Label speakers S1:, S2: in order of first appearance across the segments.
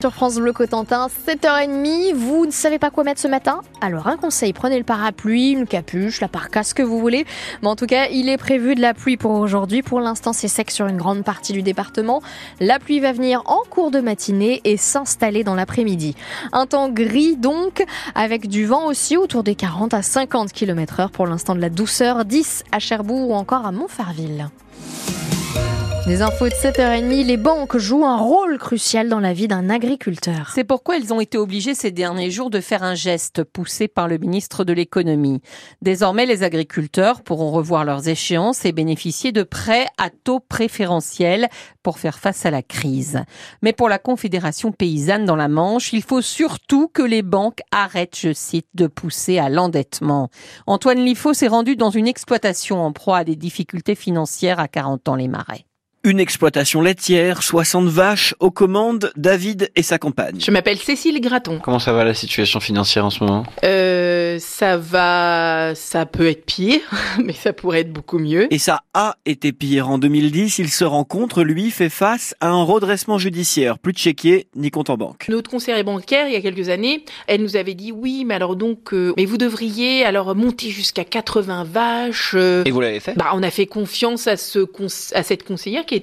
S1: Sur France Bleu Cotentin, 7h30, vous ne savez pas quoi mettre ce matin? Alors un conseil, prenez le parapluie, une capuche, la parka, ce que vous voulez. Mais en tout cas, il est prévu de la pluie pour aujourd'hui. Pour l'instant, c'est sec sur une grande partie du département. La pluie va venir en cours de matinée et s'installer dans l'après-midi. Un temps gris donc, avec du vent aussi autour des 40 à 50 km heure pour l'instant de la douceur, 10 à Cherbourg ou encore à Montfarville. Des infos de 7h30, les banques jouent un rôle crucial dans la vie d'un agriculteur.
S2: C'est pourquoi elles ont été obligées ces derniers jours de faire un geste poussé par le ministre de l'économie. Désormais, les agriculteurs pourront revoir leurs échéances et bénéficier de prêts à taux préférentiels pour faire face à la crise. Mais pour la Confédération paysanne dans la Manche, il faut surtout que les banques arrêtent, je cite, de pousser à l'endettement. Antoine Liffaut s'est rendu dans une exploitation en proie à des difficultés financières à 40 ans les marais.
S3: Une exploitation laitière, 60 vaches aux commandes, David et sa compagne.
S4: Je m'appelle Cécile Graton.
S5: Comment ça va la situation financière en ce moment?
S4: Euh, Ça va, ça peut être pire, mais ça pourrait être beaucoup mieux.
S3: Et ça a été pire. En 2010, il se rencontre, lui, fait face à un redressement judiciaire. Plus de chéquier, ni compte en banque.
S4: Notre conseillère bancaire, il y a quelques années, elle nous avait dit oui, mais alors donc, euh, mais vous devriez alors monter jusqu'à 80 vaches. Euh.
S5: Et vous l'avez fait?
S4: Bah, on a fait confiance à, ce, à cette conseillère qui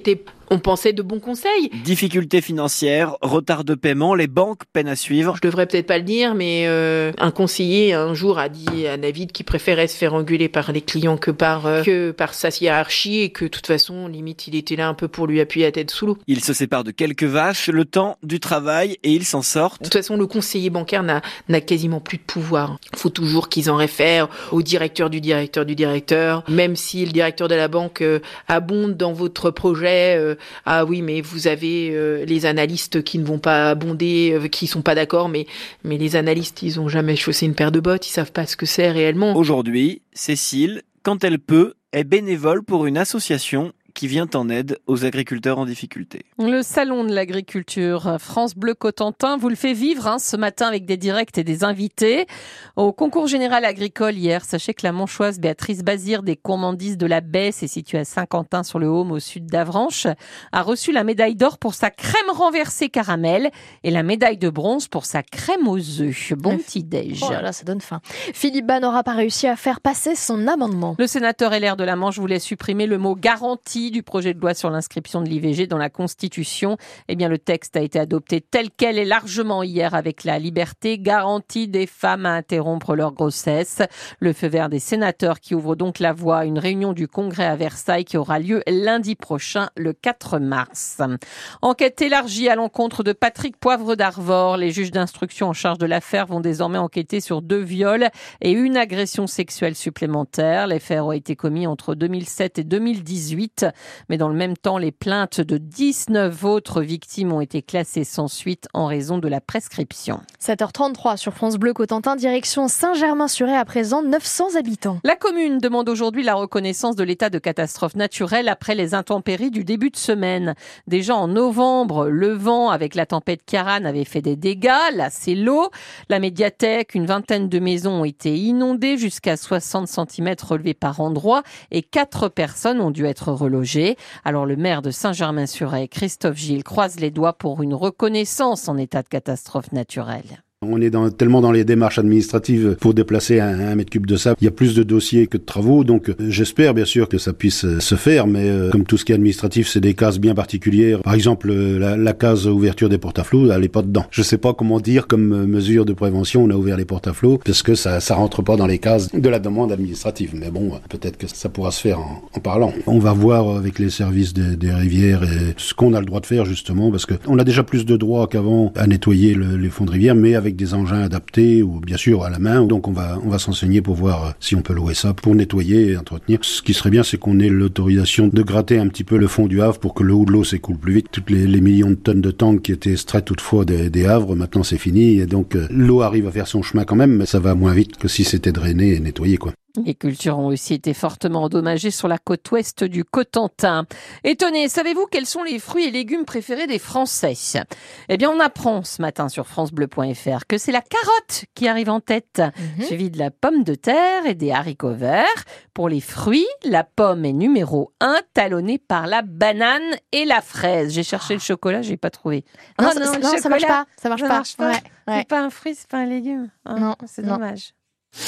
S4: on pensait de bons conseils.
S3: Difficultés financières, retard de paiement, les banques peinent à suivre.
S4: Je devrais peut-être pas le dire, mais euh, un conseiller un jour a dit à David qu'il préférait se faire engueuler par les clients que par euh, que par sa hiérarchie et que de toute façon, limite, il était là un peu pour lui appuyer la tête sous l'eau.
S3: Il se sépare de quelques vaches, le temps du travail et il s'en sort.
S4: De toute façon, le conseiller bancaire n'a n'a quasiment plus de pouvoir. Il faut toujours qu'ils en réfèrent au directeur du directeur du directeur, même si le directeur de la banque euh, abonde dans votre projet ah oui, mais vous avez euh, les analystes qui ne vont pas abonder, euh, qui sont pas d'accord, mais mais les analystes, ils ont jamais chaussé une paire de bottes, ils savent pas ce que c'est réellement.
S3: Aujourd'hui, Cécile, quand elle peut, est bénévole pour une association qui vient en aide aux agriculteurs en difficulté.
S2: Le salon de l'agriculture France Bleu Cotentin vous le fait vivre hein, ce matin avec des directs et des invités. Au concours général agricole hier, sachez que la manchoise Béatrice Bazir des Courmandis de la Baisse est située à Saint-Quentin sur le Haume au sud d'Avranches, a reçu la médaille d'or pour sa crème renversée caramel et la médaille de bronze pour sa crème aux œufs. Bon petit déj.
S1: Oh là ça donne faim. Philippe Bas n'aura pas réussi à faire passer son amendement.
S2: Le sénateur LR de la Manche voulait supprimer le mot garantie du projet de loi sur l'inscription de l'IVG dans la Constitution. Eh bien, le texte a été adopté tel quel est largement hier avec la liberté garantie des femmes à interrompre leur grossesse. Le feu vert des sénateurs qui ouvre donc la voie à une réunion du Congrès à Versailles qui aura lieu lundi prochain, le 4 mars. Enquête élargie à l'encontre de Patrick Poivre d'Arvor. Les juges d'instruction en charge de l'affaire vont désormais enquêter sur deux viols et une agression sexuelle supplémentaire. Les faits ont été commis entre 2007 et 2018. Mais dans le même temps, les plaintes de 19 autres victimes ont été classées sans suite en raison de la prescription.
S1: 7h33 sur France Bleu Cotentin, direction Saint-Germain-sur-Aie à présent 900 habitants.
S2: La commune demande aujourd'hui la reconnaissance de l'état de catastrophe naturelle après les intempéries du début de semaine. Déjà en novembre, le vent avec la tempête Karan avait fait des dégâts. Là, c'est l'eau. La médiathèque, une vingtaine de maisons ont été inondées jusqu'à 60 cm relevés par endroit et quatre personnes ont dû être relogées. Alors le maire de Saint-Germain-sur-Aie, Christophe Gilles, croise les doigts pour une reconnaissance en état de catastrophe naturelle.
S6: On est dans, tellement dans les démarches administratives pour déplacer un, mètre cube de sable. Il y a plus de dossiers que de travaux, donc euh, j'espère bien sûr que ça puisse euh, se faire, mais euh, comme tout ce qui est administratif, c'est des cases bien particulières. Par exemple, la, case ouverture des portes à flot, elle est pas dedans. Je sais pas comment dire comme mesure de prévention, on a ouvert les portes à flot, parce que ça, ça rentre pas dans les cases de la demande administrative. Mais bon, peut-être que ça pourra se faire en, en, parlant. On va voir avec les services des, des rivières et ce qu'on a le droit de faire justement, parce que on a déjà plus de droits qu'avant à nettoyer le, les fonds de rivière, mais avec des engins adaptés ou bien sûr à la main. Donc on va on va s'enseigner pour voir euh, si on peut louer ça pour nettoyer et entretenir. Ce qui serait bien, c'est qu'on ait l'autorisation de gratter un petit peu le fond du Havre pour que le haut de l'eau s'écoule plus vite. Toutes les, millions de tonnes de tanks qui étaient extraits toutefois des, des Havres, maintenant c'est fini et donc euh, l'eau arrive à faire son chemin quand même, mais ça va moins vite que si c'était drainé et nettoyé quoi.
S2: Les cultures ont aussi été fortement endommagées sur la côte ouest du Cotentin. Étonné, savez-vous quels sont les fruits et légumes préférés des Français? Eh bien, on apprend ce matin sur francebleu.fr que c'est la carotte qui arrive en tête,
S1: Mhm.
S2: suivie de la pomme de terre et des haricots verts. Pour les fruits, la pomme est numéro un, talonnée par la banane et la fraise. J'ai cherché le chocolat, j'ai pas trouvé.
S1: Non,
S2: Ah le
S1: non, ça marche pas. Ça marche
S2: ça
S1: pas.
S2: marche pas.
S1: Ouais, ouais.
S2: C'est pas un fruit, c'est pas un légume. Ah,
S1: Non,
S2: c'est
S1: non.
S2: dommage.